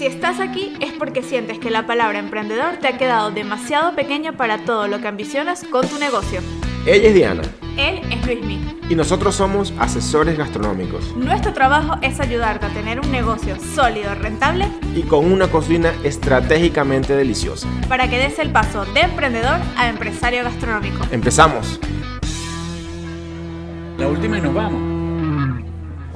Si estás aquí es porque sientes que la palabra emprendedor te ha quedado demasiado pequeña para todo lo que ambicionas con tu negocio. Ella es Diana Él es Luismi. y nosotros somos asesores gastronómicos Nuestro trabajo es ayudarte a tener un negocio sólido, rentable, y con una cocina estratégicamente deliciosa. para que des el paso de emprendedor a empresario gastronómico. Empezamos. La última y nos vamos.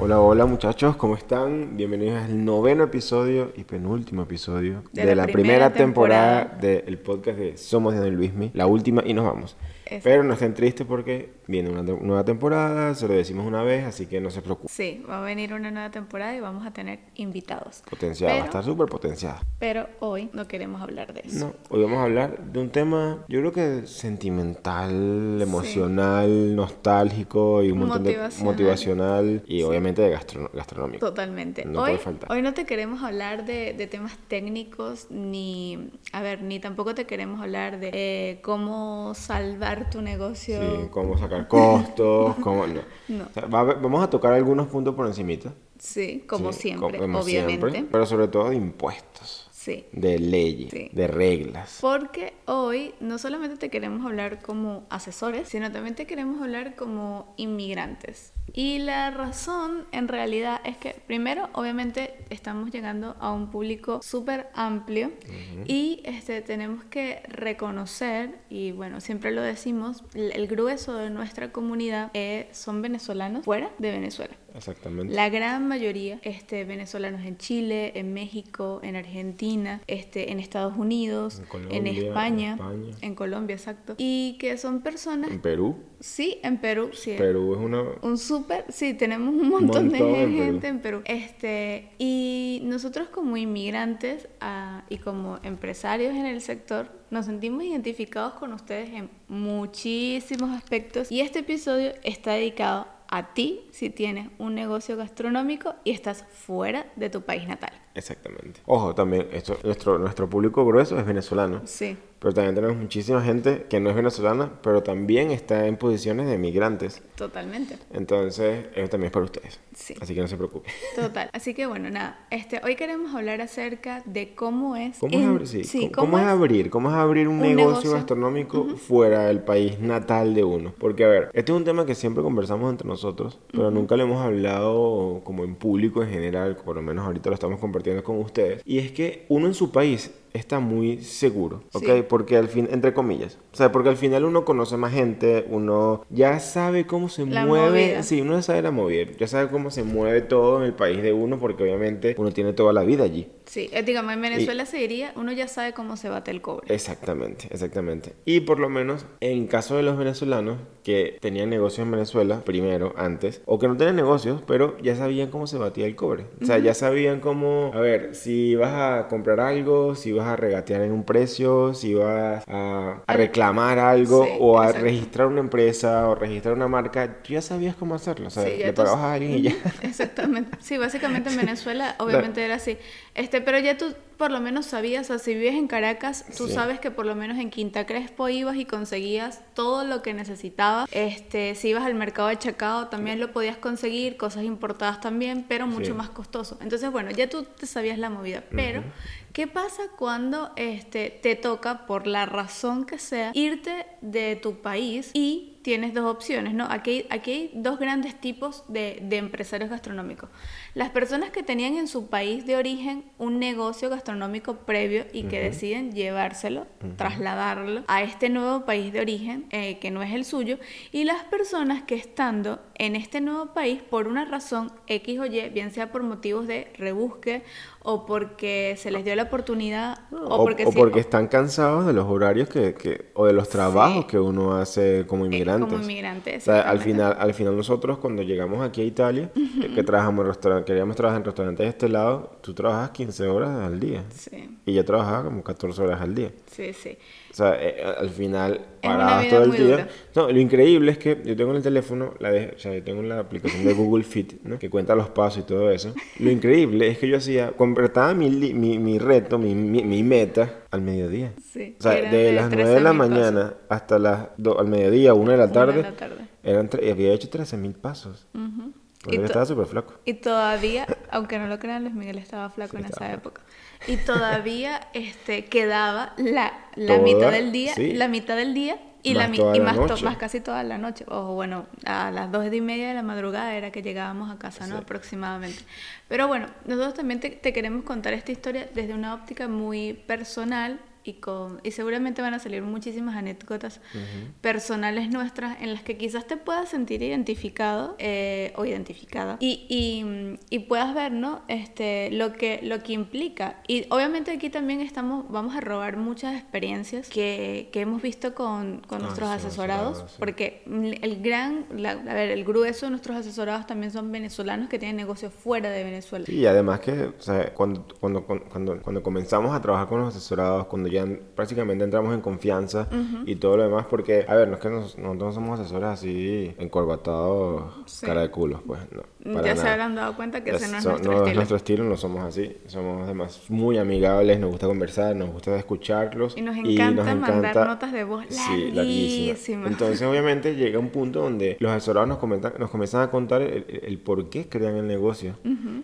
Hola, hola muchachos, ¿cómo están? Bienvenidos al noveno episodio y penúltimo episodio De de, la primera primera, temporada, temporada. del podcast de Somos Diana y Luismi, la última y nos vamos. Exacto. Pero no estén tristes porque viene una nueva temporada, se lo decimos una vez, así que no se preocupen. Sí, va a venir una nueva temporada y vamos a tener invitados. Potenciada, va a estar súper potenciada. Pero hoy no queremos hablar de eso. No, hoy vamos a hablar de un tema, yo creo que sentimental, emocional, nostálgico y un montón de Motivacional. motivacional y obviamente de gastro- gastronómico. Totalmente. No hoy, puede faltar. hoy no te queremos hablar de, de temas técnicos, ni, a ver, ni tampoco te queremos hablar de eh, cómo salvar tu negocio. Sí, cómo sacar costos, cómo no. No. O sea, va vamos a tocar algunos puntos por encimita. Sí, como Sí, siempre, como obviamente. siempre, pero sobre todo de impuestos, Sí. de leyes, Sí. de reglas. Porque hoy no solamente te queremos hablar como asesores, sino también te queremos hablar como inmigrantes. Y la razón en realidad es que primero obviamente estamos llegando a un público súper amplio y este, tenemos que reconocer, y bueno, siempre lo decimos, el, grueso de nuestra comunidad eh, son venezolanos fuera de Venezuela. Exactamente. La gran mayoría este, venezolanos en Chile, en México, en Argentina, este, en Estados Unidos, En Colombia, en España, España. en Colombia, exacto. Y que son personas, En Perú, sí, en Perú, sí. Perú es una... Un súper, sí, tenemos un montón, montón de en Perú. gente en Perú. Este, y nosotros como inmigrantes ah, y como empresarios en el sector, nos sentimos identificados con ustedes en muchísimos aspectos. Y este episodio está dedicado a ti si tienes un negocio gastronómico y estás fuera de tu país natal. Exactamente. Ojo, también, esto, nuestro, nuestro público grueso es venezolano. Sí, Pero también tenemos muchísima gente que no es venezolana, pero también está en posiciones de migrantes. totalmente. Entonces, eso también es para ustedes. Sí. Así que no se preocupen. Total. Así que bueno, nada, este, hoy queremos hablar acerca de cómo es... ¿Cómo, es, abrir, sí, sí, ¿cómo, cómo cómo es es- abrir? ¿Cómo es abrir un, un negocio, negocio. gastronómico fuera del país natal de uno? Porque, a ver, este es un tema que siempre conversamos entre nosotros, pero nunca lo hemos hablado como en público en general, por lo menos ahorita lo estamos compartiendo con ustedes. Y es que uno en su país está muy seguro, ¿ok? Sí. Porque al fin, entre comillas, o sea, porque al final uno conoce más gente, uno ya sabe cómo se La mueve, movida. sí, uno ya sabe la movida, ya sabe cómo se mueve todo en el país de uno, porque obviamente uno tiene toda la vida allí. Sí, eh, digamos, en Venezuela se diría, uno ya sabe cómo se bate el cobre. Exactamente, exactamente. Y por lo menos en caso de los venezolanos que tenían negocios en Venezuela primero, antes, o que no tenían negocios, pero ya sabían cómo se batía el cobre. O sea, ya sabían cómo, a ver, si vas a comprar algo, si vas a regatear en un precio, si vas a, a reclamar algo Sí, o a exacto. registrar una empresa o registrar una marca, tú ya sabías cómo hacerlo. O sea, Sí, le tú- pagabas a alguien y ya. Exactamente. Sí, básicamente en Venezuela obviamente era así. Este, pero ya tú por lo menos sabías, o sea, si vives en Caracas, tú Sí. sabes que por lo menos en Quinta Crespo ibas y conseguías todo lo que necesitabas. Este, si ibas al mercado de Chacao también lo podías conseguir, cosas importadas también, pero mucho más costoso. Entonces, bueno, ya tú te sabías la movida, pero ¿qué pasa cuando este te toca por la razón que sea irte de tu país y tienes dos opciones, ¿no? Aquí, hay- aquí hay dos grandes tipos de, de empresarios gastronómicos. Las personas que tenían en su país de origen un negocio gastronómico previo y que deciden llevárselo, trasladarlo a este nuevo país de origen, eh, que no es el suyo, y las personas que estando en este nuevo país por una razón X o Y, bien sea por motivos de rebusque o porque se les dio la oportunidad o, O, porque, o sí- porque están cansados de los horarios que, que- o de los trabajos Sí. que uno hace como eh, inmigrantes. como inmigrante. O sea, al final, al final nosotros cuando llegamos aquí a Italia, que trabajamos en restaurantes, queríamos trabajar en restaurantes de este lado, tú trabajas 15 horas al día. Sí, Y yo trabajaba como 14 horas al día. sí, sí. O sea, eh, al final parabas todo el día. dura. No, lo increíble es que yo tengo en el teléfono, la de- o sea, yo tengo la aplicación de Google Fit, ¿no? Que cuenta los pasos y todo eso. Lo increíble es que yo hacía, completaba mi, mi, mi reto, mi, mi, mi meta al mediodía. Sí, O sea, eran de las 9 de la 13.000 mañana hasta las do- al mediodía, 1 de la Una de tarde, la tarde. eran había hecho 13 mil pasos. Ujú. Porque él estaba súper flaco. Y todavía, aunque no lo crean, Luis Miguel estaba flaco en esa época. Y todavía este, quedaba la, la mitad del día, la mitad del día y, más, la, y más, más, casi toda la noche. O bueno, a las dos y media de la madrugada era que llegábamos a casa, ¿no? Aproximadamente. Pero bueno, nosotros también te, te, queremos contar esta historia desde una óptica muy personal y, con, y seguramente van a salir muchísimas anécdotas personales nuestras en las que quizás te puedas sentir identificado eh, o identificada y, y, y, puedas ver ¿no? este, lo, que, lo que implica. Y obviamente aquí también estamos, vamos a robar muchas experiencias que, que hemos visto con, con ah, nuestros asesorados, porque el gran, a ver, el grueso de nuestros asesorados también son venezolanos que tienen negocios fuera de Venezuela. Y además que o sea, cuando, cuando, cuando, cuando comenzamos a trabajar con los asesorados, cuando ya prácticamente entramos en confianza y todo lo demás, porque, a ver, no es que nosotros no somos asesores así encorbatados, cara de culos, pues, no. Ya se habrán dado cuenta que ese no es nuestro no, estilo. nuestro estilo, no somos así. Somos además muy amigables, nos gusta conversar, nos gusta escucharlos. Y nos encanta, mandar notas de voz larguísimas. Entonces, obviamente, llega un punto donde los asesorados nos, comentan, nos comienzan a contar el, por qué crean el negocio.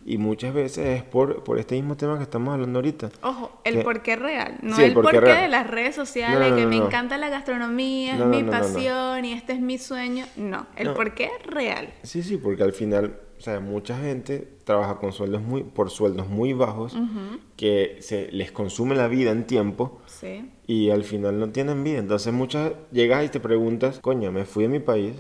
Y muchas veces es por, por este mismo tema que estamos hablando ahorita. Ojo, el por qué real, no el, por qué de las redes sociales, que me encanta la gastronomía, es mi pasión y este es mi sueño. No, el por qué es real. Sí, sí, porque al final, o sea, mucha gente trabaja con sueldos muy, por sueldos muy bajos que se les consume la vida en tiempo y al final no tienen vida. Entonces muchas llegas y te preguntas, coño, me fui de mi país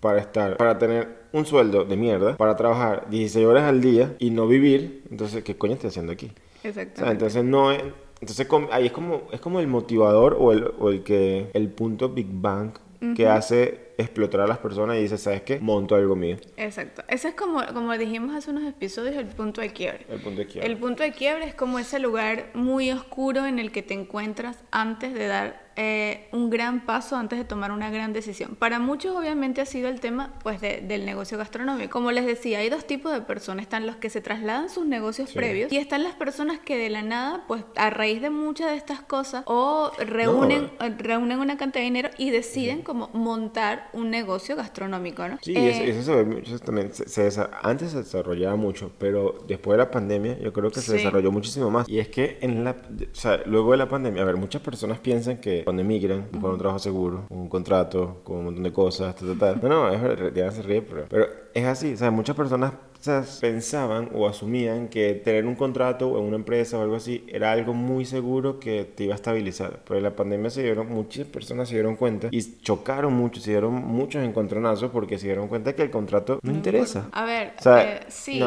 para estar, para tener un sueldo de mierda, para trabajar 16 horas al día y no vivir. Entonces, ¿qué coño estoy haciendo aquí? Exactamente. entonces no es entonces ahí es como, es como el motivador o el, o el que, el punto Big Bang que hace explotar a las personas y dice, ¿sabes qué? Monto algo mío. Exacto. Ese es como, como dijimos hace unos episodios, el punto de quiebre. El punto de quiebre. El punto de quiebre es como ese lugar muy oscuro en el que te encuentras antes de dar eh, un gran paso antes de tomar una gran decisión. Para muchos obviamente ha sido el tema pues del negocio gastronómico. Como les decía, hay dos tipos de personas. Están los que se trasladan sus negocios previos y están las personas que de la nada, pues a raíz de muchas de estas cosas, o reúnen, reúnen una cantidad de dinero y deciden como montar un negocio gastronómico, ¿no? Sí, eso, eh, se ve mucho también. Se, antes se desarrollaba mucho, pero después de la pandemia yo creo que se desarrolló muchísimo más. Y es que en la, o sea, luego de la pandemia, a ver, muchas personas piensan que cuando emigran, buscan un trabajo seguro, un contrato, con un montón de cosas, tal, tal, No, no, es, ya se ríe, pero, pero es así. O sea, muchas personas pensaban o asumían que tener un contrato en una empresa o algo así era algo muy seguro que te iba a estabilizar. Pero en la pandemia se dieron, muchas personas se dieron cuenta y chocaron mucho, se dieron muchos encontronazos porque se dieron cuenta que el contrato no interesa. A ver, eh, sí.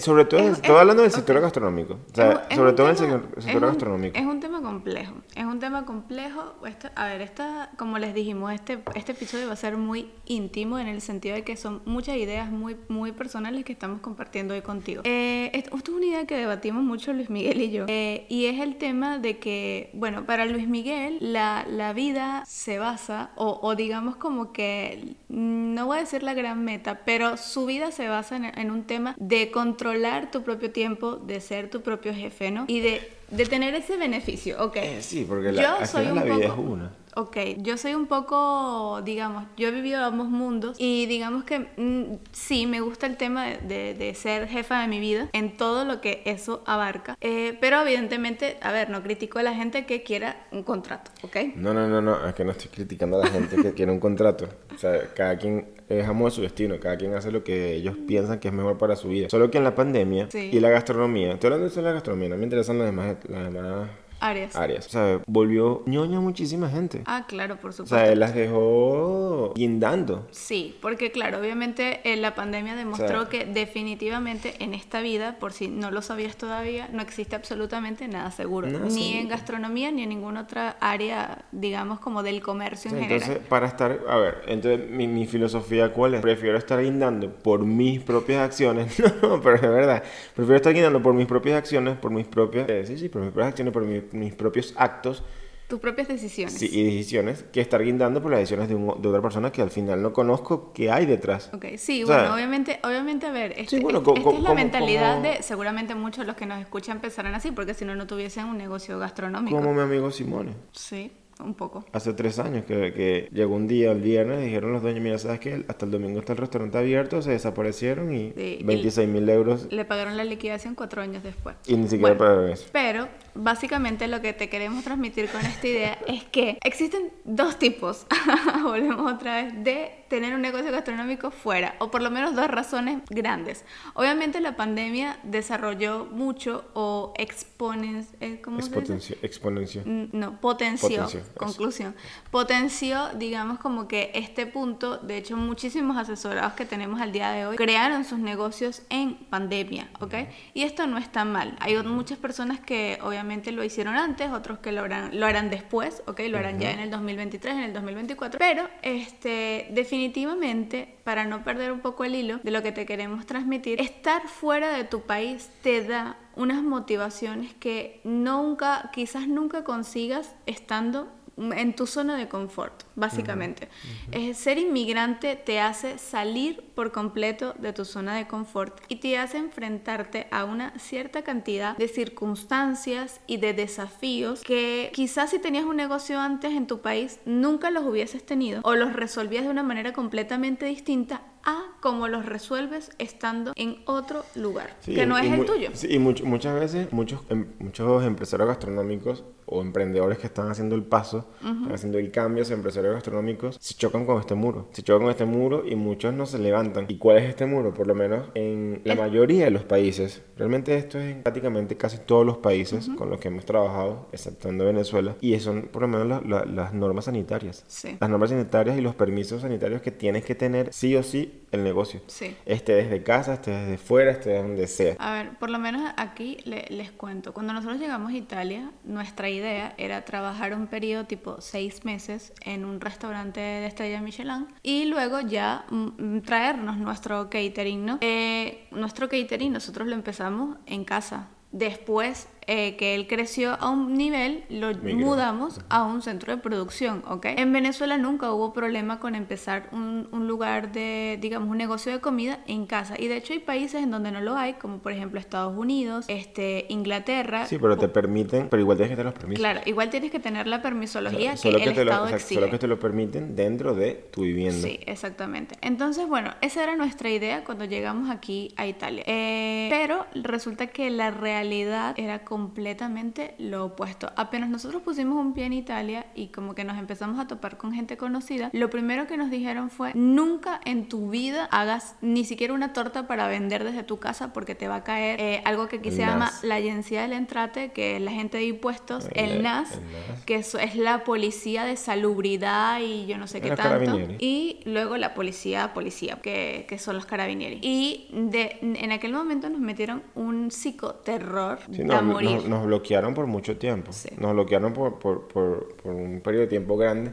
sobre todo, estoy hablando del sector gastronómico. O sea, sobre todo en el sector gastronómico. Es un tema complejo. Es un tema complejo. a ver, esta, como les dijimos, este, este episodio va a ser muy íntimo en el sentido de que son muchas ideas muy, muy personales que estamos compartiendo hoy contigo. Eh, esto, es una idea que debatimos mucho Luis Miguel y yo, eh, y es el tema de que, bueno, para Luis Miguel la, la vida se basa, o, o, digamos como que, no voy a decir la gran meta, pero su vida se basa en, en un tema de controlar tu propio tiempo, de ser tu propio jefe, ¿no? Y de de tener ese beneficio, ok. Eh, sí, porque la, soy la vida es una ok, yo soy un poco, digamos, yo he vivido ambos mundos y digamos que mm, sí, me gusta el tema de, de, ser jefa de mi vida en todo lo que eso abarca, eh, pero evidentemente, a ver, no critico a la gente que quiera un contrato, ¿ok? No, no, no, no, es que no estoy criticando a la gente que quiere un contrato, o sea, cada quien es amo de su destino, cada quien hace lo que ellos piensan que es mejor para su vida. Solo que en la pandemia y la gastronomía, estoy hablando de la gastronomía, no me interesan las demás, las demás Arias. Arias. O sea, volvió ñoña muchísima gente. Ah, claro, por supuesto. O sea, él las dejó guindando. Sí, porque claro, obviamente eh, la pandemia demostró que definitivamente en esta vida, por si no lo sabías todavía, no existe absolutamente nada seguro. ni en gastronomía ni en ninguna otra área, digamos, como del comercio en general. Entonces, para estar, a ver, entonces mi, mi filosofía cuál es? Prefiero estar guindando por mis propias acciones. no, pero es verdad. Prefiero estar guindando por mis propias acciones, por mis propias... Eh, sí, sí, por mis propias acciones, por mis mis propios actos. Tus propias decisiones. Sí, y decisiones que estar guindando por las decisiones de, de, otra persona que al final no conozco qué hay detrás. Ok, sí, bueno, obviamente, obviamente, a ver, este, esta es la mentalidad de, seguramente muchos de los que nos escuchan pensarán así, porque si no, no tuviesen un negocio gastronómico. Como mi amigo Simone. Sí. un poco. Hace tres años que, que llegó un día, el viernes, dijeron los dueños, mira, ¿sabes qué? Hasta el domingo está el restaurante abierto, se desaparecieron y Sí, y 26 mil euros Le pagaron la liquidación cuatro años después. y ni siquiera Bueno, pagaron eso. Pero básicamente lo que te queremos transmitir con esta idea es que existen dos tipos, volvemos otra vez, de tener un negocio gastronómico fuera, o por lo menos dos razones grandes. Obviamente la pandemia desarrolló mucho o exponen, eh, ¿cómo se dice? Expotencio, exponencia. Mm, No, potenció, Potenció, eso. conclusión. Potenció, digamos, como que este punto, de hecho, muchísimos asesorados que tenemos al día de hoy crearon sus negocios en pandemia, ¿ok? Y esto no está mal. Hay muchas personas que obviamente lo hicieron antes, otros que lo harán, lo harán después, ¿ok? Lo harán ya en el 2023, en el 2024. Pero, este, definitivamente, para no perder un poco el hilo de lo que te queremos transmitir, estar fuera de tu país te da unas motivaciones que nunca, quizás nunca consigas estando en tu zona de confort, básicamente. Es ser inmigrante te hace salir por completo de tu zona de confort y te hace enfrentarte a una cierta cantidad de circunstancias y de desafíos que quizás si tenías un negocio antes en tu país nunca los hubieses tenido o los resolvías de una manera completamente distinta a como los resuelves estando en otro lugar, Sí, que no es el tuyo. sí, y much- muchas veces, muchos, em- muchos empresarios gastronómicos o emprendedores que están haciendo el paso, están haciendo el cambio, esos empresarios gastronómicos, se chocan con este muro. Se chocan con este muro y muchos no se levantan. ¿Y cuál es este muro? Por lo menos en la mayoría de los países. Realmente esto es en prácticamente casi todos los países con los que hemos trabajado, exceptuando Venezuela. Y son por lo menos la- la- las normas sanitarias. Sí. Las normas sanitarias y los permisos sanitarios que tienes que tener sí o sí el negocio. Sí. Esté desde casa, esté desde fuera, esté de donde sea. A ver, por lo menos aquí le- les cuento. Cuando nosotros llegamos a Italia, nuestra idea era trabajar un periodo tipo seis meses en un restaurante de estrella Michelin y luego ya mm, traernos nuestro catering, ¿no? Eh, nuestro catering nosotros lo empezamos en casa. Después eh, que él creció a un nivel, lo mudamos a un centro de producción, ¿ok? En Venezuela nunca hubo problema con empezar un, un lugar de, digamos, un negocio de comida en casa. Y de hecho hay países en donde no lo hay, como por ejemplo Estados Unidos, este, Inglaterra. Sí, pero te permiten, pero igual tienes que tener los permisos. Claro, igual tienes que tener la permisología Solo que el te lo, Estado exige. solo que te lo permiten dentro de tu vivienda. Sí, exactamente. Entonces, bueno, esa era nuestra idea cuando llegamos aquí a Italia. Eh, pero resulta que la realidad era completamente lo opuesto. Apenas nosotros pusimos un pie en Italia y como que nos empezamos a topar con gente conocida, lo primero que nos dijeron fue, nunca en tu vida hagas ni siquiera una torta para vender desde tu casa porque te va a caer eh, algo que aquí El se llama la agencia del entrate, que es la gente de impuestos, el, El- NAS, el NAS. que eso es la policía de salubridad y yo no sé qué tanto. Y luego la policía, policía, que, que son los carabinieri. Y de, en aquel momento nos metieron un psicoterror Sí, a no, morir. Nos, nos bloquearon por mucho tiempo. Sí. Nos bloquearon por, por, por, por un periodo de tiempo grande.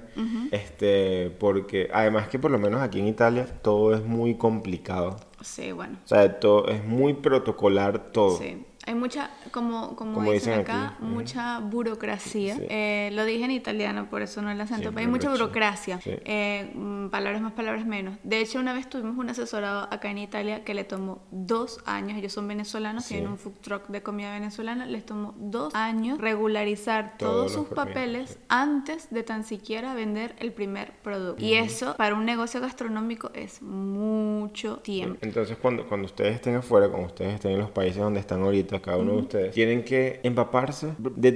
este, porque además que por lo menos aquí en Italia todo es muy complicado. Sí, bueno. O sea, todo es muy protocolar todo. Sí. Hay mucha, como, como, Como dicen, dicen acá, aquí, mucha burocracia. Sí. Eh, lo dije en italiano, por eso no el acento, hay mucha burocracia. Sí. Eh, mm, palabras más, palabras menos. De hecho, una vez tuvimos un asesorado acá en Italia que le tomó dos años, ellos son venezolanos, tienen un food truck de comida venezolana, les tomó dos años regularizar Todos sus papeles antes de tan siquiera vender el primer producto. Y eso, para un negocio gastronómico, es mucho tiempo. Entonces, cuando, cuando ustedes estén afuera, cuando ustedes estén en los países donde están ahorita, cada uno de ustedes, tienen que empaparse, de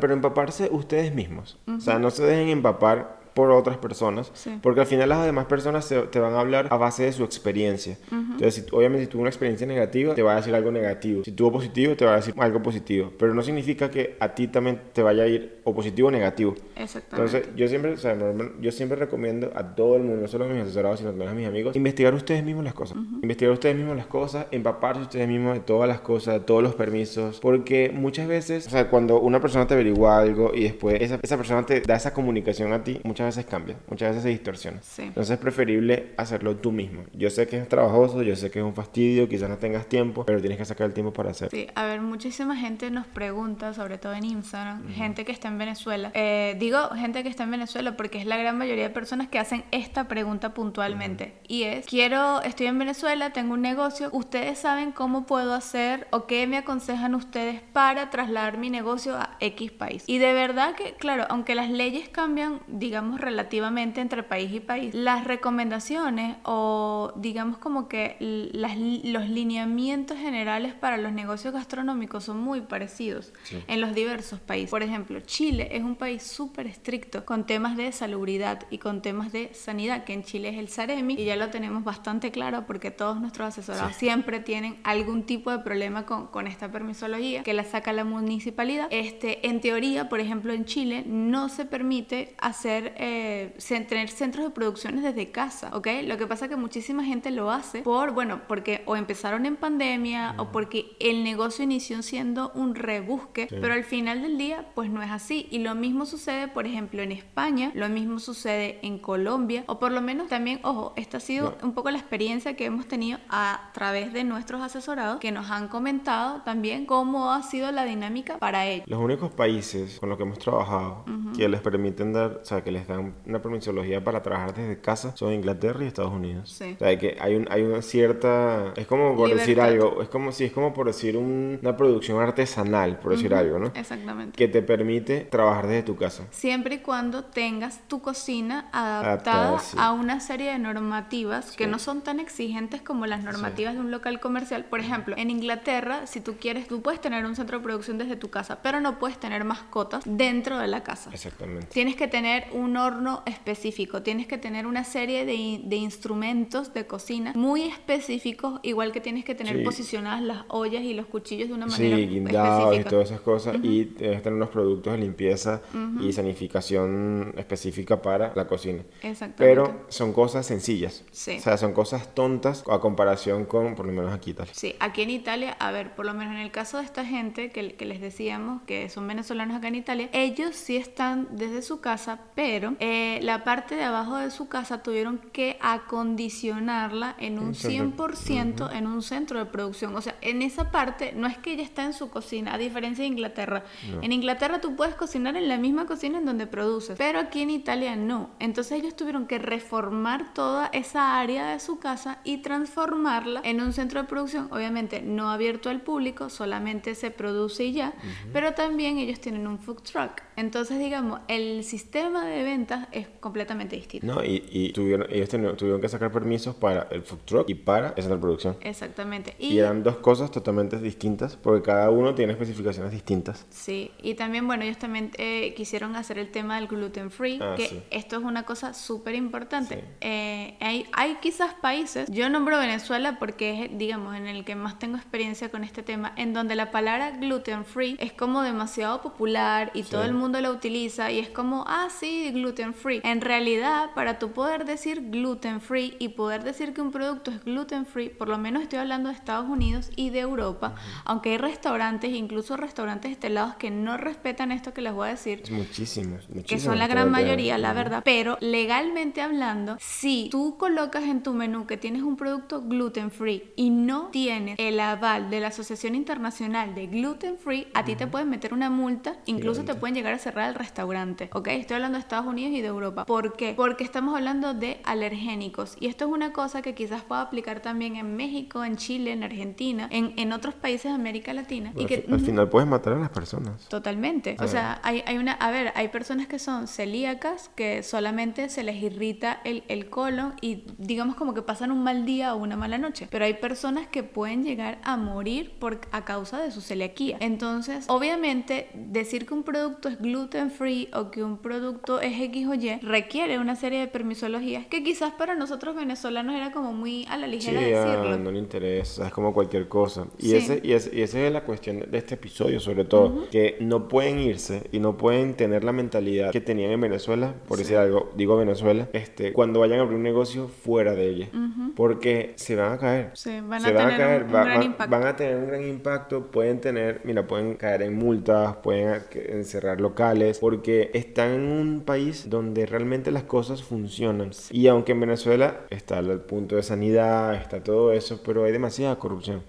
pero empaparse ustedes mismos. O sea, no se dejen empapar por otras personas, Sí. porque al final las demás personas se- te van a hablar a base de su experiencia. Entonces, si, obviamente, si tuvo una experiencia negativa, te va a decir algo negativo. Si tuvo positivo, te va a decir algo positivo. Pero no significa que a ti también te vaya a ir o positivo o negativo. Exactamente. Entonces, yo siempre, o sea, yo siempre recomiendo a todo el mundo, no solo a mis asesorados, sino también a mis amigos, investigar ustedes mismos las cosas. Investigar ustedes mismos las cosas, empaparse ustedes mismos de todas las cosas, de todos los permisos, porque muchas veces, o sea, cuando una persona te averigua algo y después esa, esa persona te da esa comunicación a ti, muchas veces cambia, muchas veces se distorsiona. Sí. Entonces es preferible hacerlo tú mismo. Yo sé que es trabajoso, yo sé que es un fastidio, quizás no tengas tiempo, pero tienes que sacar el tiempo para hacerlo. Sí, a ver, muchísima gente nos pregunta, sobre todo en Instagram, gente que está en Venezuela. Eh, digo gente que está en Venezuela porque es la gran mayoría de personas que hacen esta pregunta puntualmente. Y es, quiero, estoy en Venezuela, tengo un negocio, ¿ustedes saben cómo puedo hacer o qué me aconsejan ustedes para trasladar mi negocio a X país? Y de verdad que, claro, aunque las leyes cambian, digamos, relativamente entre país y país, las recomendaciones o digamos como que las, los lineamientos generales para los negocios gastronómicos son muy parecidos Sí. en los diversos países. Por ejemplo, Chile es un país súper estricto con temas de salubridad y con temas de sanidad, que en Chile es el Saremi, y ya lo tenemos bastante claro porque todos nuestros asesorados Sí. siempre tienen algún tipo de problema con, con esta permisología que la saca la municipalidad. Este, en teoría, por ejemplo, en Chile no se permite hacer, eh, tener centros de producciones desde casa, ¿ok? Lo que pasa es que muchísima gente lo hace por, bueno, porque o empezaron en pandemia o porque el negocio inició siendo un rebusque, Sí. pero al final del día, pues no es así. Y lo mismo sucede, por ejemplo, en España, lo mismo sucede en Colombia, o por lo menos también, ojo, esta ha sido No. un poco la experiencia que hemos tenido a través de nuestros asesorados que nos han comentado también cómo ha sido la dinámica para ellos. Los únicos países con los que hemos trabajado que les permiten dar, o sea, que les dan una permisología para trabajar desde casa son Inglaterra y Estados Unidos. Sí. O sea, que hay, un, hay una cierta, es como por decir algo, es como si es como por decir un- una producción artesanal, por decir algo, ¿no? Exactamente. Que te permite trabajar desde tu casa. Siempre y cuando tengas tu cocina adaptada Adaptada, sí. a una serie de normativas que Sí. no son tan exigentes como las normativas de un local comercial. Por ejemplo, en Inglaterra, si tú quieres, tú puedes tener un centro de producción desde tu casa, pero no puedes tener mascotas dentro de la casa. Exactamente. Tienes que tener un horno específico, tienes que tener una serie de, in- de instrumentos de cocina muy específicos, igual que tienes que tener Sí. posicionadas las ollas y los cuchillos de una manera Sí, guindados y todas esas cosas. Y debes tener unos productos de limpieza y sanificación específica para la cocina. Exactamente. Pero son cosas sencillas. Sí. O sea, son cosas tontas a comparación con, por lo menos aquí tal. Sí, aquí en Italia, a ver, por lo menos en el caso de esta gente que, que les decíamos que son venezolanos acá en Italia, ellos sí están desde su casa, pero eh, la parte de abajo de su casa tuvieron que acondicionarla en un Un centro- 100% en un centro de producción. O sea, en esa parte no es que ella está en su cocina, a diferencia de Inglaterra. En Inglaterra tú puedes cocinar en la misma cocina en donde produces, pero aquí en Italia no. Entonces ellos tuvieron que reformar toda esa área de su casa y transformarla en un centro de producción, obviamente no abierto al público, solamente se produce y ya, pero también ellos tienen un food truck. Entonces, digamos, el sistema de ventas es completamente distinto. No, y, y tuvieron, ellos tuvieron, tuvieron que sacar permisos para el food truck y para de producción. Exactamente. Y eran dos cosas totalmente distintas porque cada uno tiene especificaciones distintas. Sí, y también, bueno, ellos también eh, quisieron hacer el tema del gluten free, Ah, que sí. esto es una cosa súper importante. Sí. Eh, hay, hay quizás países, yo nombro Venezuela porque es, digamos, en el que más tengo experiencia con este tema, en donde la palabra gluten free es como demasiado popular y Sí. todo el mundo la utiliza y es como, ah, sí, gluten free. En realidad, para tú poder decir gluten free y poder decir que un producto es gluten free, por lo menos estoy hablando de Estados Unidos y de Europa, aunque hay restaurantes, incluso restaurantes estelados que no respetan esto que les voy a decir, Es muchísimos, muchísimos. que son la gran mayoría, la verdad. Pero legalmente hablando, si tú colocas en tu menú que tienes un producto gluten free y no tienes el aval de la Asociación Internacional de Gluten Free, a ti te pueden meter una multa, incluso te pueden llegar a cerrar el restaurante. ¿Ok? Estoy hablando de Estados Unidos y de Europa. ¿Por qué? Porque estamos hablando de alergénicos. Y esto es una cosa que quizás pueda aplicar también en México, en Chile, en Argentina, en, en otros países de América Latina. Pero y que, al, fi- al final puedes matar a las personas. Totalmente. O A sea, hay, hay una, a ver, hay personas que son celíacas que solamente se les irrita el, el colon y digamos como que pasan un mal día o una mala noche. Pero hay personas que pueden llegar a morir por, a causa de su celiaquía. Entonces, obviamente, decir que un producto es gluten free o que un producto es X o Y requiere una serie de permisologías que quizás para nosotros venezolanos era como muy a la Sí, ligera ah, decirlo. no le interesa, es como cualquier cosa. Y, Sí. ese, y, ese, y esa es la cuestión de este episodio, sobre todo, que no pueden irse y no pueden tener la mentalidad que tenían en Venezuela, por decir algo, digo Venezuela, este, cuando vayan a abrir un negocio fuera de ella. Porque se van a caer. Sí, van a se van a caer, un- un va- gran va- impacto. van a tener un gran impacto, pueden tener, mira, pueden caer en multas, pueden encerrar locales, porque están en un país país donde realmente las cosas funcionan. Y aunque en Venezuela está el punto de sanidad, está todo eso, pero hay demasiada corrupción.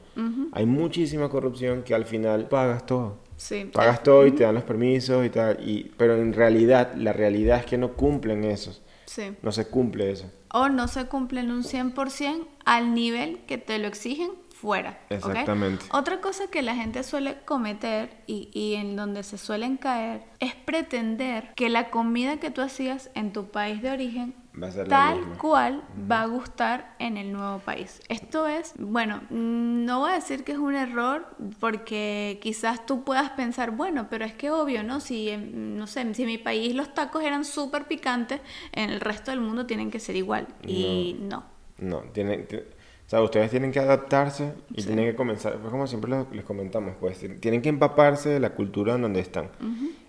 Hay muchísima corrupción que al final pagas todo. Sí. Pagas todo y te dan los permisos y tal. Y, pero en realidad, la realidad es que no cumplen esos. Sí. No se cumple eso. O no se cumplen un 100% al nivel que te lo exigen fuera. Exactamente. Otra cosa que la gente suele cometer y, y en donde se suelen caer es pretender que la comida que tú hacías en tu país de origen Va a ser la tal misma. cual va a gustar en el nuevo país. Esto es, bueno, mm, no voy a decir que es un error porque quizás tú puedas pensar, bueno, pero es que obvio, ¿no? Si, en- no sé, si en mi país los tacos eran súper picantes, en el resto del mundo tienen que ser igual. Y no. No, tienen, ti- o sea, ustedes tienen que adaptarse y tienen que comenzar, pues como siempre les comentamos, pues ti- tienen que empaparse de la cultura en donde están.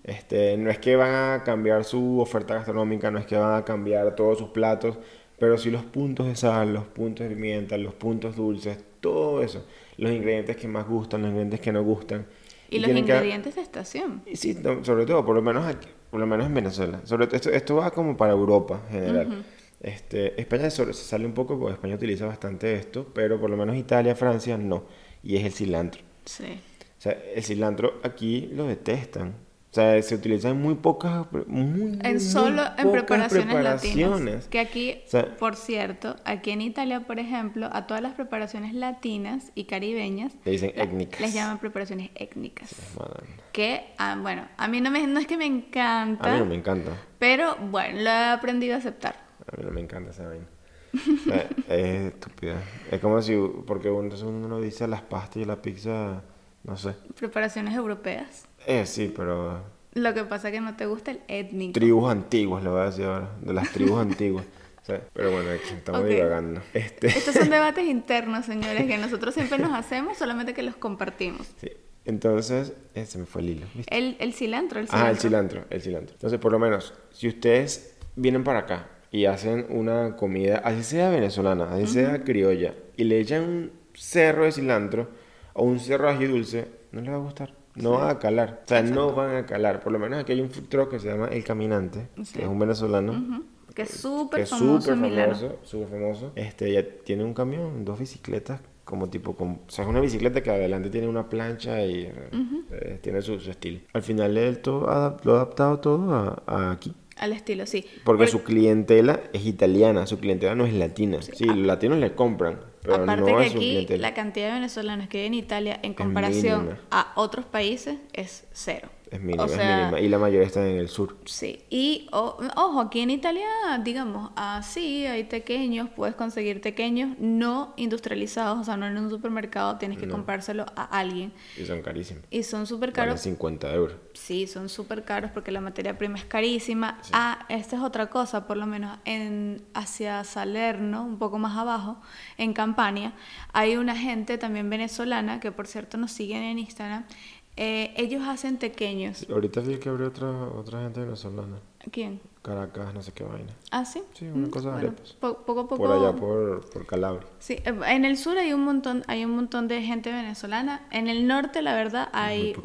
Este, no es que van a cambiar su oferta gastronómica, no es que van a cambiar todos sus platos, pero sí los puntos de sal, los puntos de pimienta, los puntos dulces, todo eso, los ingredientes que más gustan, los ingredientes que no gustan. Y los que- ingredientes de estación. y sí, sobre todo, por lo menos aquí, por lo menos en Venezuela. Sobre esto, esto va como para Europa en general. Este, España se sale un poco porque España utiliza bastante esto, pero por lo menos Italia, Francia no. Y es el cilantro. Sí. O sea, el cilantro aquí lo detestan. O sea, se utiliza en muy pocas, muy, En muy solo en preparaciones, latinas. Que aquí, O sea- por cierto, aquí en Italia, por ejemplo, a todas las preparaciones latinas y caribeñas Le dicen étnicas. les llaman preparaciones étnicas. Que, ah, bueno, a mí no, me, no es que me encanta, A mí no me encanta. pero bueno, lo he aprendido a aceptar. A mí no me encanta esa vaina. Eh, es estúpida. Es como si, porque entonces uno dice las pastas y la pizza, no sé. Preparaciones europeas. Eh, sí, pero Lo que pasa es que no te gusta el étnico. tribus antiguas, le voy a decir ahora, de las tribus antiguas. Sea, pero bueno, aquí estamos Ok. divagando. Este, Estos son debates internos, señores, que nosotros siempre nos hacemos, solamente que los compartimos. sí. Entonces, eh, se me fue el hilo. ¿viste? El, el cilantro, el cilantro. Ah, el cilantro, el cilantro. Entonces, por lo menos, si ustedes vienen para acá y hacen una comida, así sea venezolana, así sea criolla, y le echan un cerro de cilantro o un cerro de ají dulce, no les va a gustar. No van a calar. O sea, no van a calar. Por lo menos aquí hay un food truck que se llama El Caminante, Sí. que es un venezolano. Ujú. Que es súper famoso súper famoso, súper famoso. Este, ya tiene un camión, dos bicicletas, como tipo, con, o sea, es una bicicleta que adelante tiene una plancha y eh, tiene su, su estilo. Al final él todo, lo ha adaptado todo a, a aquí. Al estilo, sí. Porque Por- su clientela es italiana, su clientela no es latina. Sí, los latinos le compran, pero Aparte no que es aquí la cantidad de venezolanos que hay en Italia en comparación a otros países es cero. Es mínima, O es sea, mínima. Y la mayoría está en el sur. Sí, y o- ojo, aquí en Italia, digamos, así hay tequeños, puedes conseguir tequeños no industrializados, o sea, no en un supermercado, tienes que comprárselo a alguien. Y son carísimos. Y son súper caros. 50 euros. Sí, son súper caros porque la materia prima es carísima. Ah, esta es otra cosa, por lo menos en hacia Salerno, un poco más abajo, en Campania, hay una gente también venezolana que por cierto nos siguen en Instagram. Eh, ellos hacen tequeños. Ahorita vi que abrió otra, otra gente venezolana. ¿Quién? Caracas, no sé qué vaina. ¿Ah, sí? Sí, una Mm, cosa de bueno, arepas. po- poco a poco. Por allá, por, por Calabria. Sí, eh, en el sur hay un montón, hay un montón de gente venezolana. En el norte, la verdad, hay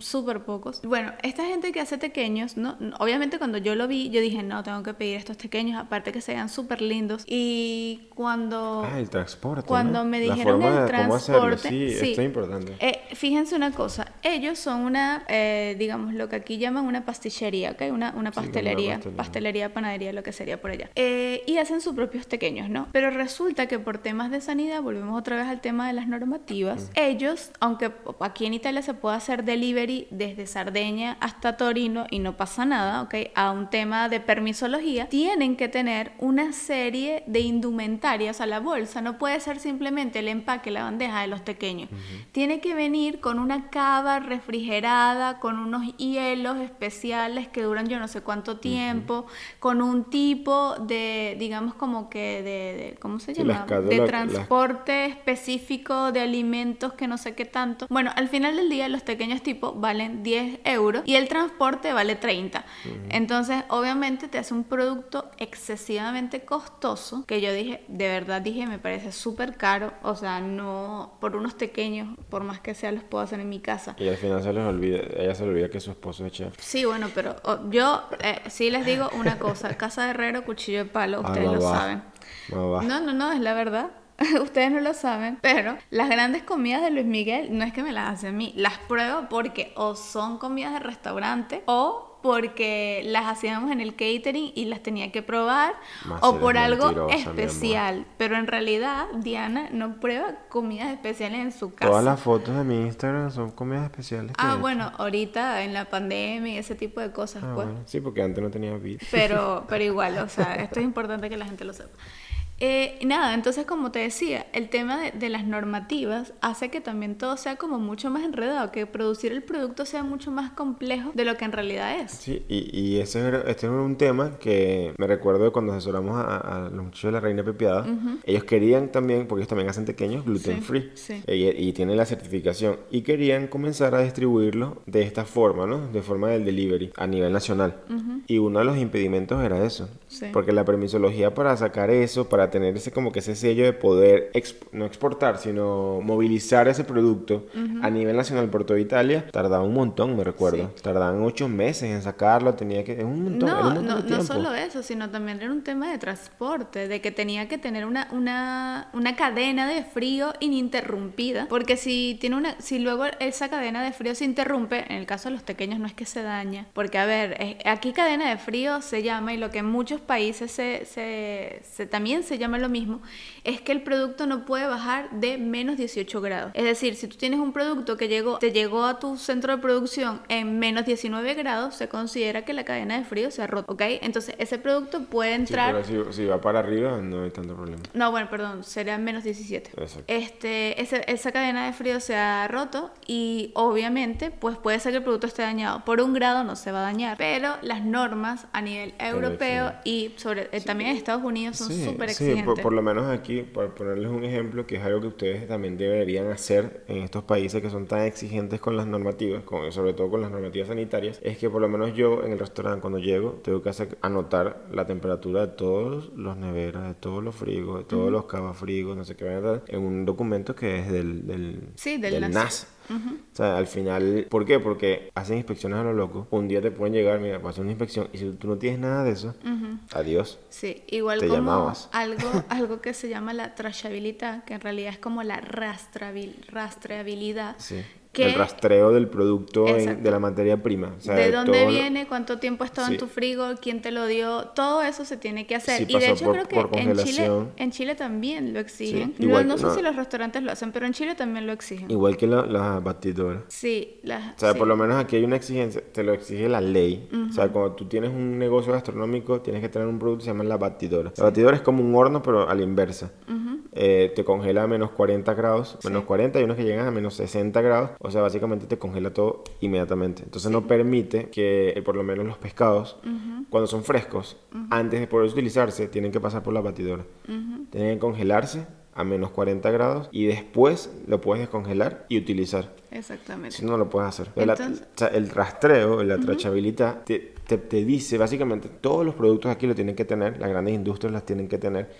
súper pocos. Bueno, esta gente que hace tequeños, ¿no? Obviamente cuando yo lo vi, yo dije, no, tengo que pedir estos tequeños, aparte que se vean súper lindos. Y cuando... Ah, el transporte. Cuando ¿no? me La dijeron forma el transporte, Sí, sí. esto es importante. Eh, fíjense una cosa, ellos son una, eh, digamos, lo que aquí llaman una pastillería, ¿ok? Una, una Sí, una pastelería, pastelería. panadería, lo que sería por allá. Eh, y hacen sus propios pequeños, ¿no? Pero resulta que por temas de sanidad, volvemos otra vez al tema de las normativas, ellos, aunque aquí en Italia se puede hacer delivery desde Sardeña hasta Torino y no pasa nada, ¿ok? A un tema de permisología, tienen que tener una serie de indumentarias a la bolsa, no puede ser simplemente el empaque, la bandeja de los pequeños. Tiene que venir con una cava refrigerada, con unos hielos especiales que duran yo no sé cuánto tiempo, con un tipo de, digamos como que de, de- ¿cómo se llama? de transporte específico de alimentos que no sé qué tanto. Bueno, al final del día los pequeños tipos valen 10 euros y el transporte vale 30. Entonces, obviamente te hace un producto excesivamente costoso que yo dije, de verdad dije, me parece súper caro. O sea, no, por unos pequeños, por más que sea, los puedo hacer en mi casa. Y al final se les olvida, ella se le olvida que su esposo es chef. Sí, bueno, pero oh, yo eh, sí les digo una cosa, casa de herrero, cuchillo de palo, ustedes lo saben. No, no, no, es la verdad. Ustedes no lo saben, pero las grandes comidas de Luis Miguel no es que me las hace a mí, las pruebo porque o son comidas de restaurante o porque las hacíamos en el catering y las tenía que probar Más o por algo especial. Pero en realidad Diana no prueba comidas especiales en su casa. Todas las fotos de mi Instagram son comidas especiales. que Ah, bueno, ahorita en la pandemia y ese tipo de cosas, Ah, pues. bueno. Sí, porque antes no tenía vida. Pero, pero igual, o sea, esto es importante que la gente lo sepa. Eh, nada, entonces como te decía, el tema de, de las normativas hace que también todo sea como mucho más enredado, que producir el producto sea mucho más complejo de lo que en realidad es. Sí, y, y ese era, este era un tema que me recuerdo cuando asesoramos a, a los muchachos de la Reina Pepiada. Ellos querían también, porque ellos también hacen pequeños, gluten Sí, free. sí. Y, y tienen la certificación. Y querían comenzar a distribuirlo de esta forma, ¿no? De forma del delivery a nivel nacional. Y uno de los impedimentos era eso. Sí. Porque la permisología para sacar eso, para tener ese como que ese sello de poder, exp- no exportar, sino movilizar ese producto a nivel nacional por toda Italia, tardaba un montón, me recuerdo. Tardaban ocho meses en sacarlo, tenía que... Es un montón, era un No, montón no, de no solo eso, sino también era un tema de transporte, de que tenía que tener una, una, una cadena de frío ininterrumpida, porque si tiene una, si luego esa cadena de frío se interrumpe, en el caso de los pequeños no es que se daña, porque a ver, aquí cadena de frío se llama y lo que en muchos países se, se, se- también se llama lo mismo, es que el producto no puede bajar de menos 18 grados. Es decir, si tú tienes un producto que llegó, te llegó a tu centro de producción en menos 19 grados, se considera que la cadena de frío se ha roto, ¿ok? Entonces ese producto puede Sí, entrar... pero si, si va para arriba no hay tanto problema. No, bueno, perdón, sería menos 17. Exacto. Este, ese- esa cadena de frío se ha roto y obviamente pues puede ser que el producto esté dañado. Por un grado no se va a dañar, pero las normas a nivel europeo y sobre eh, también en Estados Unidos son Sí, súper sí, exigentes. por, por lo menos aquí, por ponerles un ejemplo, que es algo que ustedes también deberían hacer en estos países que son tan exigentes con las normativas, con, sobre todo con las normativas sanitarias, es que por lo menos yo en el restaurante cuando llego tengo que hacer- anotar la temperatura de todos los neveras, de todos los frigos, de todos los cavafrigos, no sé qué en un documento que es del, del, Sí, del NAS. O sea, al final, ¿por qué? Porque hacen inspecciones a lo loco. Un día te pueden llegar, mira, hacer una inspección, y si tú no tienes nada de eso, adiós. Sí, igual Te como llamabas. algo, algo que se llama la trashabilidad, que en realidad es como la rastreabilidad. Sí. El rastreo del producto en- de la materia prima. O sea, de dónde todo viene, cuánto tiempo ha estado Sí. en tu frigo, quién te lo dio, todo eso se tiene que hacer. Sí, y de hecho por- creo que en Chile, en Chile también lo exigen. Sí, no, igual no sé si los restaurantes lo hacen, pero en Chile también lo exigen. Igual que la- las batidoras. Sí, las, O sea, por lo menos aquí hay una exigencia, te lo exige la ley. O sea, cuando tú tienes un negocio gastronómico, tienes que tener un producto que se llama la batidora. La batidora es como un horno, pero a la inversa. Eh, te congela a menos 40 grados, menos 40, y unos que llegan a menos 60 grados. O sea, básicamente te congela todo inmediatamente. Entonces no permite que, eh, por lo menos los pescados, cuando son frescos, antes de poder utilizarse, tienen que pasar por la batidora. Tienen que congelarse a menos 40 grados y después lo puedes descongelar y utilizar. Exactamente. Si no lo puedes hacer. La- Entonces- o sea, el rastreo, la trachabilidad, te, te, te dice básicamente todos los productos aquí lo tienen que tener, las grandes industrias las tienen que tener.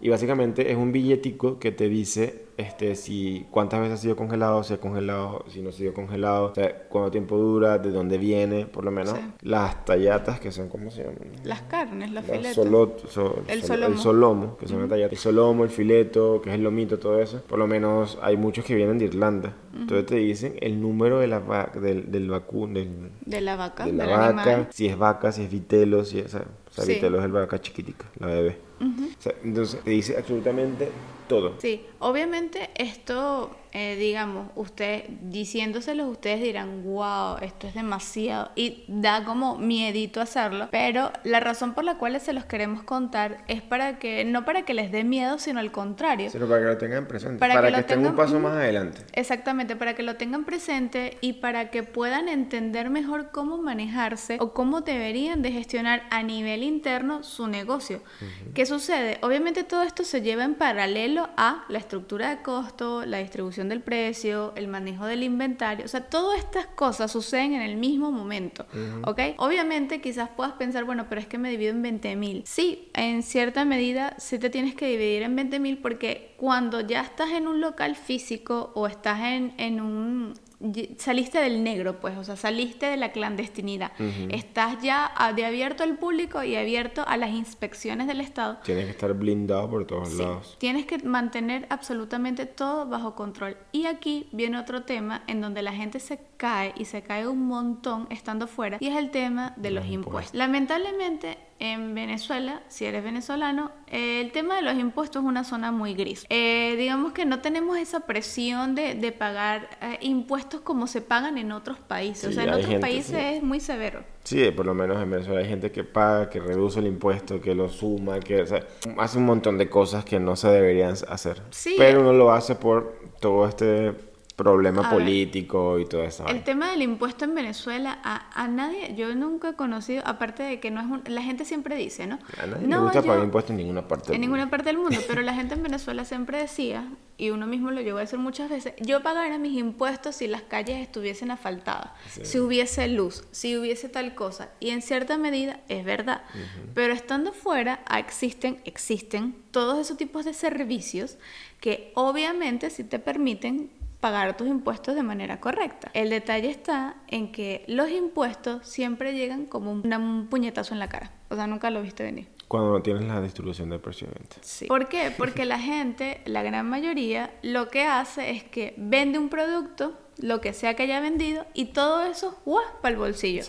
Y básicamente es un billetico que te dice este, si cuántas veces ha sido congelado, si ha congelado, si no ha sido congelado, o sea, cuánto tiempo dura, de dónde viene, por lo menos Sí. las tallatas que son, ¿cómo se llaman? Las carnes, los Las filetes. solo- so- El solo- solomo. el solomo, que son las tallatas. El solomo, el fileto, que es el lomito, todo eso. Por lo menos hay muchos que vienen de Irlanda. Entonces te dicen el número de la va- del, del vacuno, del, De la vaca, de la del vaca, animal. si es vaca, si es vitelo, si es... O sea, Sí. vitelo es el vaca chiquitica, la bebé. O sea, entonces te dice absolutamente todo. Sí, obviamente esto, eh, digamos, ustedes diciéndoselos, ustedes dirán, wow, esto es demasiado y da como miedito hacerlo, pero la razón por la cual se los queremos contar es para que, no para que les dé miedo, sino al contrario. Sino para que lo tengan presente. Para Para, que estén tengan- un paso más adelante. Exactamente, para que lo tengan presente y para que puedan entender mejor cómo manejarse o cómo deberían de gestionar a nivel interno su negocio. ¿Qué sucede? Obviamente todo esto se lleva en paralelo a la estructura de costo, la distribución del precio, el manejo del inventario, o sea, todas estas cosas suceden en el mismo momento, ¿ok? Obviamente quizás puedas pensar, bueno, pero es que me divido en 20 mil. Sí, en cierta medida sí te tienes que dividir en 20 mil porque cuando ya estás en un local físico o estás en, en un saliste del negro, pues, o sea, saliste de la clandestinidad. Estás ya de abierto al público y abierto a las inspecciones del Estado. Tienes que estar blindado por todos lados. Tienes que mantener absolutamente todo bajo control. Y aquí viene otro tema en donde la gente se cae y se cae un montón estando fuera y es el tema de los, impuestos. Lamentablemente en Venezuela, si eres venezolano, el tema de los impuestos es una zona muy gris. Eh, digamos que no tenemos esa presión de, de pagar eh, impuestos como se pagan en otros países. o sea, en otros países es muy severo. Sí, por lo menos en Venezuela hay gente que paga, que reduce el impuesto, que lo suma, que hace un montón de cosas que no se deberían hacer. Pero uno lo hace por todo este problema político y todo eso. El tema del impuesto en Venezuela, a, nadie, yo nunca he conocido, aparte de que no es un, la gente siempre dice, ¿no? A nadie no, le gusta pagar impuestos en ninguna parte del En ninguna parte del mundo, pero la gente en Venezuela siempre decía, y uno mismo lo llegó a decir muchas veces, yo pagaría mis impuestos si las calles estuviesen asfaltadas, si hubiese luz, si hubiese tal cosa, y en cierta medida es verdad, pero estando fuera existen, existen todos esos tipos de servicios que obviamente si te permiten pagar tus impuestos de manera correcta. El detalle está en que los impuestos siempre llegan como un, puñetazo en la cara. O sea, nunca lo viste venir. Cuando no tienes la distribución del presidente. Sí. ¿Por qué? Porque la gente, la gran mayoría, lo que hace es que vende un producto lo que sea que haya vendido y todo eso, ¡guau! para el bolsillo.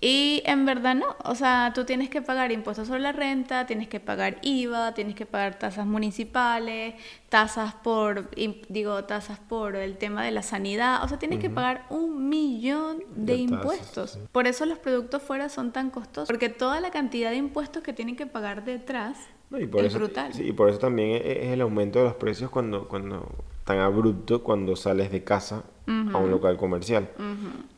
Y en verdad no, o sea, tú tienes que pagar impuestos sobre la renta, tienes que pagar IVA, tienes que pagar tasas municipales, tasas por, digo, tasas por el tema de la sanidad, o sea, tienes que pagar un millón de, impuestos. Por eso los productos fuera son tan costosos, porque toda la cantidad de impuestos que tienen que pagar detrás es brutal. Sí, y por eso también es, el aumento de los precios cuando, cuando tan abrupto cuando sales de casa a un local comercial.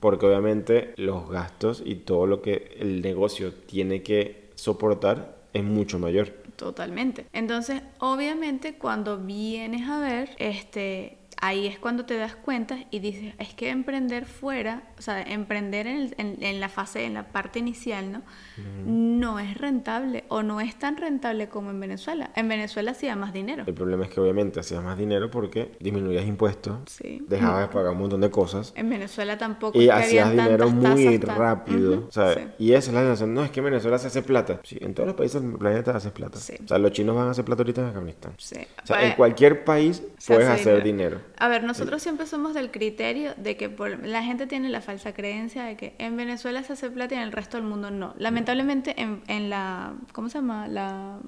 Porque obviamente los gastos y todo lo que el negocio tiene que soportar es mucho mayor. Totalmente. Entonces, obviamente, cuando vienes a ver, este, ahí es cuando te das cuenta y dices, es que emprender fuera, o sea, emprender en, en, la fase, en la parte inicial, ¿no? No es rentable o no es tan rentable como en Venezuela. En Venezuela hacía más dinero. El problema es que obviamente hacías más dinero porque disminuías impuestos, dejabas de pagar un montón de cosas. En Venezuela tampoco. Y hacías dinero muy rápido. o sea, Y esa es la sensación, no es que en Venezuela se hace plata. Sí, en todos los países del planeta haces plata. O sea, los chinos van a hacer plata ahorita en Afganistán. Sí. O sea, en cualquier país puedes hacer dinero. A ver, nosotros siempre somos del criterio de que la gente tiene la falsa creencia de que en Venezuela se hace plata y en el resto del mundo no. Lamentablemente en, en la, ¿cómo se llama? La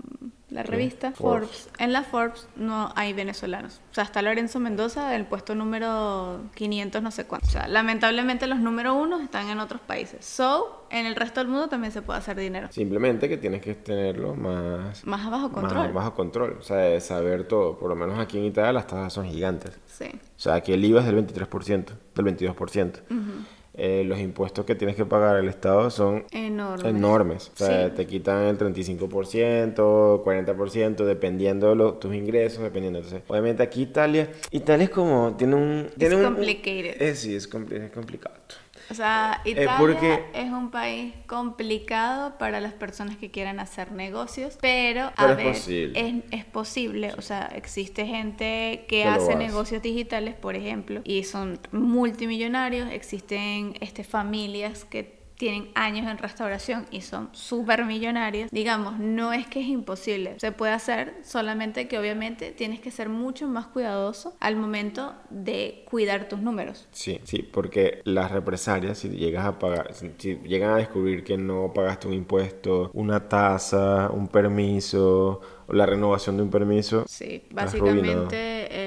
la revista Forbes. En la Forbes no hay venezolanos. O sea, está Lorenzo Mendoza el puesto número 500 no sé cuánto. O sea, lamentablemente los número uno están en otros países. So, en el resto del mundo también se puede hacer dinero. Simplemente que tienes que tenerlo más... Más bajo control. Más bajo control. O sea, saber todo. Por lo menos aquí en Italia las tasas son gigantes. Sí. O sea, aquí el IVA es del 23%, del 22%. Eh, los impuestos que tienes que pagar al Estado son enormes. O sea, te quitan el 35%, 40%, dependiendo de tus ingresos, dependiendo. Entonces, obviamente aquí Italia, Italia es como, tiene un... Tiene es complicated. Eh, sí, es, es complicado. O sea, Italia es un país complicado para las personas que quieran hacer negocios, pero, a ver, es posible. Es, posible. O sea, existe gente que hace negocios digitales, por ejemplo, y son multimillonarios, existen este, familias que tienen años en restauración y son súper millonarios, digamos, no es que es imposible, se puede hacer, solamente que obviamente tienes que ser mucho más cuidadoso al momento de cuidar tus números. Sí, sí, porque las represalias, si llegas a pagar, si llegan a descubrir que no pagaste un impuesto, una tasa, un permiso, la renovación de un permiso. Sí, básicamente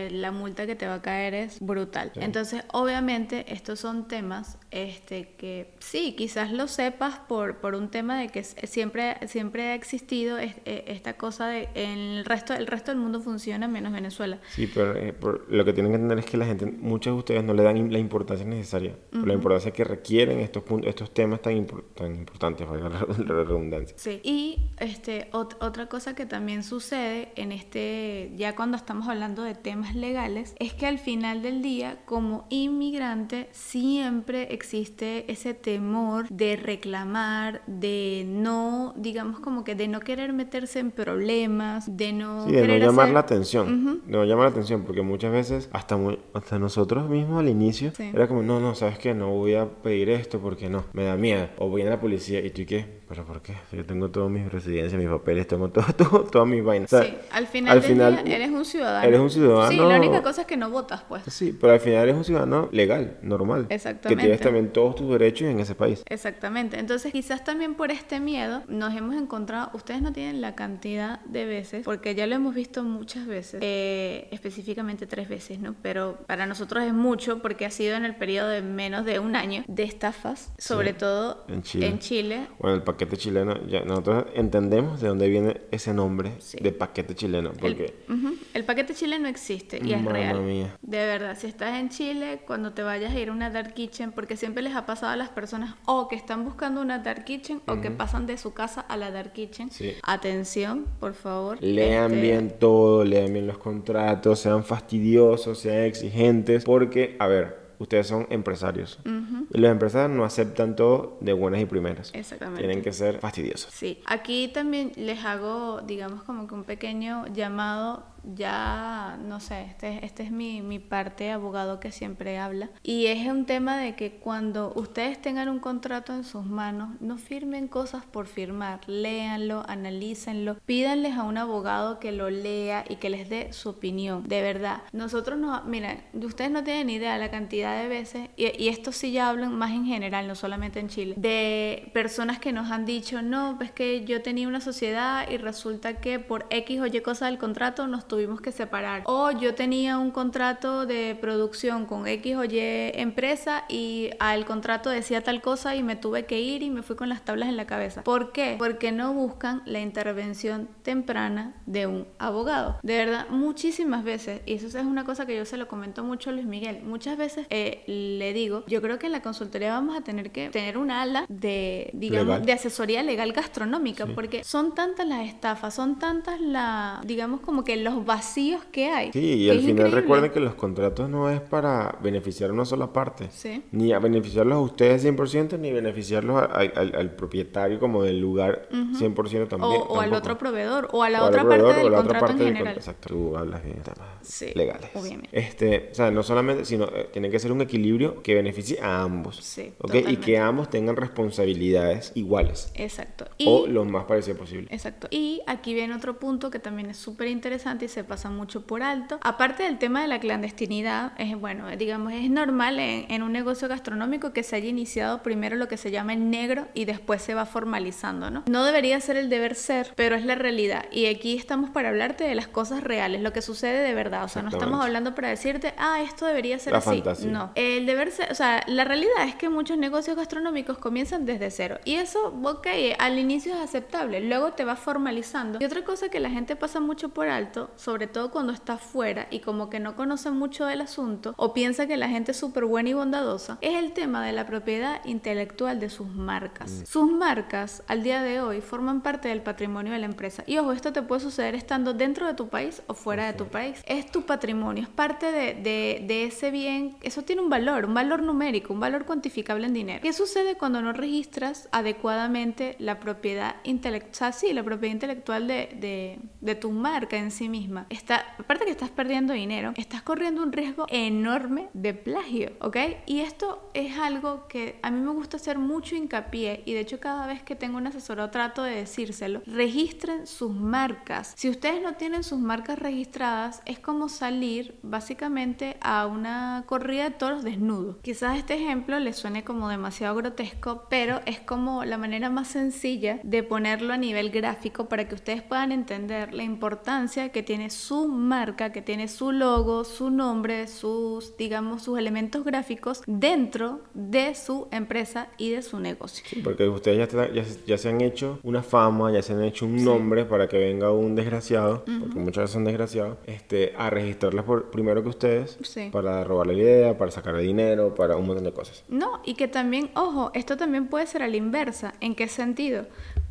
eh, la multa que te va a caer es brutal. Entonces, obviamente, estos son temas este, que sí, quizás lo sepas por, por un tema de que siempre, siempre ha existido e, esta cosa de en el resto, el resto del mundo funciona menos Venezuela. Sí, pero eh, lo que tienen que entender es que la gente, muchos de ustedes no le dan la importancia necesaria, la importancia que requieren estos, estos temas tan, tan importantes, para la redundancia. Sí, y este, otra cosa que también sucede en este, ya cuando estamos hablando de temas legales, es que al final del día, como inmigrante, siempre existe ese temor de reclamar, de no, digamos como que de no querer meterse en problemas, de no... Sí, de no llamar la atención. De no llamar la atención, porque muchas veces, hasta, hasta nosotros mismos al inicio, era como, no, no, sabes que no voy a pedir esto porque no, me da miedo. O voy a la policía y tú qué, pero ¿por qué? Yo tengo todas mis residencias, mis papeles, tengo todo, todo, todas mis vainas. sí, al final, del día eres un ciudadano. Eres un ciudadano. Sí, la única cosa es que no votas, pues. Sí, pero al final eres un ciudadano legal, normal. Exactamente. Que tienes también todos tus derechos en ese país. Exactamente. Entonces, quizás también por este miedo nos hemos encontrado, ustedes no tienen la cantidad de veces, porque ya lo hemos visto muchas veces, eh, específicamente tres veces, ¿no? Pero para nosotros es mucho porque ha sido en el periodo de menos de un año de estafas, sobre todo en Chile. en Chile. Bueno, el paquete chileno nosotros entendemos de dónde viene ese nombre de paquete chileno. Porque... El, paquete chileno existe y es real. De verdad, si estás en Chile, cuando te vayas a ir a una dark kitchen, porque siempre les ha pasado a las personas o que están buscando una dark kitchen o que pasan de su casa a la dark kitchen. Atención, por favor. Lean este bien todo, lean bien los contratos, sean fastidiosos, sean exigentes, porque, a ver, ustedes son empresarios. Y los empresarios no aceptan todo de buenas y primeras. Exactamente. Tienen que ser fastidiosos. Sí. Aquí también les hago, digamos, como que un pequeño llamado ya, no sé, este, este es mi, mi, parte abogado que siempre habla. Y es un tema de que cuando ustedes tengan un contrato en sus manos, no firmen cosas por firmar, léanlo, analícenlo, pídanles a un abogado que lo lea y que les dé su opinión. De verdad, nosotros no, miren, ustedes no tienen idea la cantidad de veces, y, y esto sí ya hablan más en general, no solamente en Chile, de personas que nos han dicho, no, pues que yo tenía una sociedad y resulta que por X o Y cosa del contrato nos tuvimos que separar. O yo tenía un contrato de producción con X o Y empresa y al contrato decía tal cosa y me tuve que ir y me fui con las tablas en la cabeza. ¿Por qué? Porque no buscan la intervención temprana de un abogado. De verdad, muchísimas veces, y eso es una cosa que yo se lo comento mucho a Luis Miguel, muchas veces eh, le digo, yo creo que en la consultoría vamos a tener que tener un ala de, digamos, de asesoría legal gastronómica, porque son tantas las estafas, son tantas las, digamos, como que los vacíos que hay. Sí, y al final recuerden que los contratos no es para beneficiar a una sola parte. Sí. Ni a beneficiarlos a ustedes 100%, ni beneficiarlos al, propietario como del lugar 100% también. O, al otro proveedor, o a la otra parte del contrato en general. exacto, tú hablas bien de temas legales. Obviamente. Este, o sea, no solamente, sino eh, tiene que ser un equilibrio que beneficie a ambos. Sí, ¿okay? Y que ambos tengan responsabilidades iguales. Exacto. o lo más parecido posible. Exacto. Y aquí viene otro punto que también es súper interesante y se pasa mucho por alto. Aparte del tema de la clandestinidad, es bueno, digamos, es normal en, un negocio gastronómico que se haya iniciado primero lo que se llama en negro y después se va formalizando, ¿no? No debería ser el deber ser, pero es la realidad. Y aquí estamos para hablarte de las cosas reales, lo que sucede de verdad. O sea, no estamos hablando para decirte, ah, esto debería ser así. No. El deber ser, o sea, la realidad es que muchos negocios gastronómicos comienzan desde cero. Y eso, ok, al inicio es aceptable, luego te va formalizando. Y otra cosa que la gente pasa mucho por alto, sobre todo cuando está fuera y como que no conoce mucho del asunto o piensa que la gente es súper buena y bondadosa, es el tema de la propiedad intelectual de sus marcas. Mm. Sus marcas al día de hoy forman parte del patrimonio de la empresa. Y ojo, esto te puede suceder estando dentro de tu país o fuera de tu país. Es tu patrimonio, es parte de, de, de ese bien. Eso tiene un valor, un valor numérico, un valor cuantificable en dinero. ¿Qué sucede cuando no registras adecuadamente la propiedad intelectual? O sea, sí, la propiedad intelectual de, de tu marca en sí misma. Está, aparte que estás perdiendo dinero, estás corriendo un riesgo enorme de plagio, ¿ok? Y esto es algo que a mí me gusta hacer mucho hincapié y de hecho cada vez que tengo un asesorado trato de decírselo, registren sus marcas. Si ustedes no tienen sus marcas registradas, es como salir básicamente a una corrida de toros desnudos. Quizás este ejemplo les suene como demasiado grotesco, pero es como la manera más sencilla de ponerlo a nivel gráfico para que ustedes puedan entender la importancia que tiene su marca, que tiene su logo, su nombre, sus, digamos, sus elementos gráficos dentro de su empresa y de su negocio. porque ustedes ya, ya, se han hecho una fama, ya se han hecho un nombre para que venga un desgraciado, porque muchas veces son desgraciados, este, a registrarlas por, primero que ustedes, para robarle la idea, para sacarle dinero, para un montón de cosas. No, y que también, ojo, esto también puede ser a la inversa. ¿En qué sentido?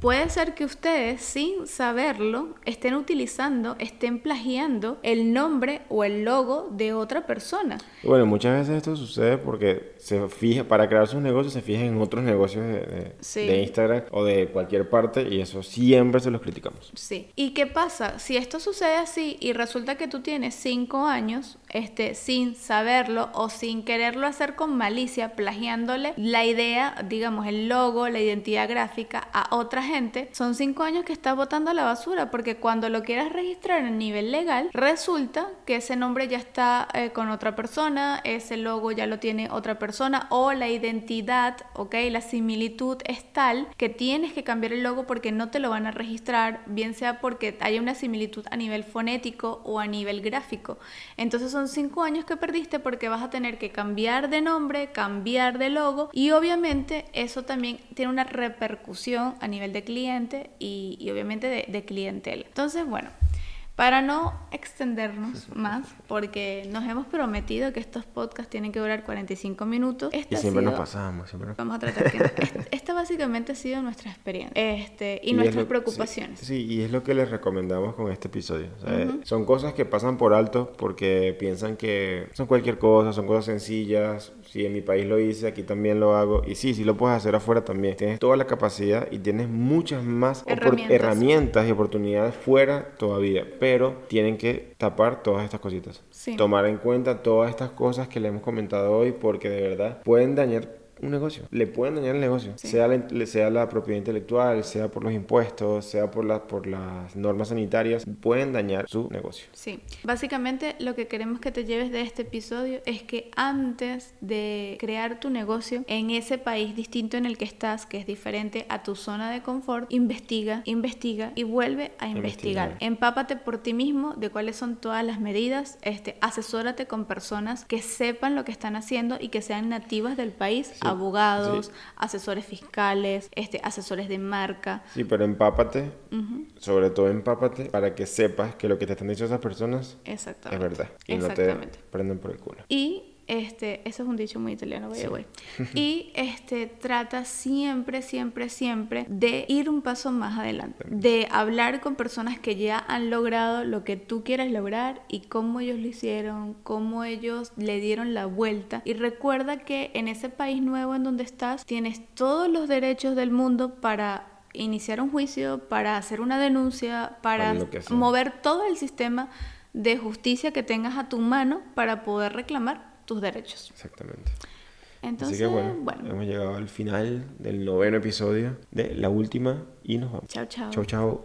Puede ser que ustedes, sin saberlo, estén utilizando, estén plagiando el nombre o el logo de otra persona. Bueno, muchas veces esto sucede porque se fija, para crear sus negocios, se fijan en otros negocios de, de Instagram o de cualquier parte y eso siempre se los criticamos. Sí. ¿Y qué pasa? Si esto sucede así y resulta que tú tienes cinco años este, sin saberlo o sin quererlo hacer con malicia, plagiándole la idea, digamos, el logo, la identidad gráfica a otra gente, son cinco años que estás botando a la basura porque cuando lo quieras registrar a nivel legal, resulta que ese nombre ya está eh, con otra persona, ese logo ya lo tiene otra persona o la identidad, ok, la similitud es tal que tienes que cambiar el logo porque no te lo van a registrar, bien sea porque haya una similitud a nivel fonético o a nivel gráfico. Entonces son cinco años que perdiste porque vas a tener que cambiar de nombre, cambiar de logo y obviamente eso también tiene una repercusión a nivel de cliente y, obviamente de, de clientela. Entonces, bueno, para no extendernos más, porque nos hemos prometido que estos podcasts tienen que durar 45 minutos. y siempre nos pasamos, siempre Vamos a tratar que... esta básicamente ha sido nuestra experiencia este, y, nuestras preocupaciones. Sí, y es lo que les recomendamos con este episodio. Son cosas que pasan por alto porque piensan que son cualquier cosa, son cosas sencillas. Si en mi país lo hice, aquí también lo hago. Y sí, sí lo puedes hacer afuera también. Tienes toda la capacidad y tienes muchas más herramientas, herramientas y oportunidades fuera todavía pero tienen que tapar todas estas cositas. Tomar en cuenta todas estas cosas que le hemos comentado hoy porque de verdad pueden dañar un negocio. Le pueden dañar el negocio. Sea, la, sea la propiedad intelectual, sea por los impuestos, sea por, la, por las normas sanitarias, pueden dañar su negocio. Sí. Básicamente lo que queremos que te lleves de este episodio es que antes de crear tu negocio en ese país distinto en el que estás, que es diferente a tu zona de confort, investiga, investiga y vuelve a investigar. Empápate por ti mismo de cuáles son todas las medidas, este, asesórate con personas que sepan lo que están haciendo y que sean nativas del país abogados, asesores fiscales, este, asesores de marca. Sí, pero empápate, sobre todo empápate para que sepas que lo que te están diciendo esas personas es verdad y no te prenden por el culo. Y este, eso es un dicho muy italiano, by Y este, trata siempre, siempre, siempre de ir un paso más adelante, de hablar con personas que ya han logrado lo que tú quieras lograr y cómo ellos lo hicieron, cómo ellos le dieron la vuelta. Y recuerda que en ese país nuevo en donde estás, tienes todos los derechos del mundo para iniciar un juicio, para hacer una denuncia, para mover todo el sistema de justicia que tengas a tu mano para poder reclamar tus derechos. Exactamente. Entonces, Así que bueno, hemos llegado al final del noveno episodio de la última y nos vamos. Chao, chao. Chao, chao.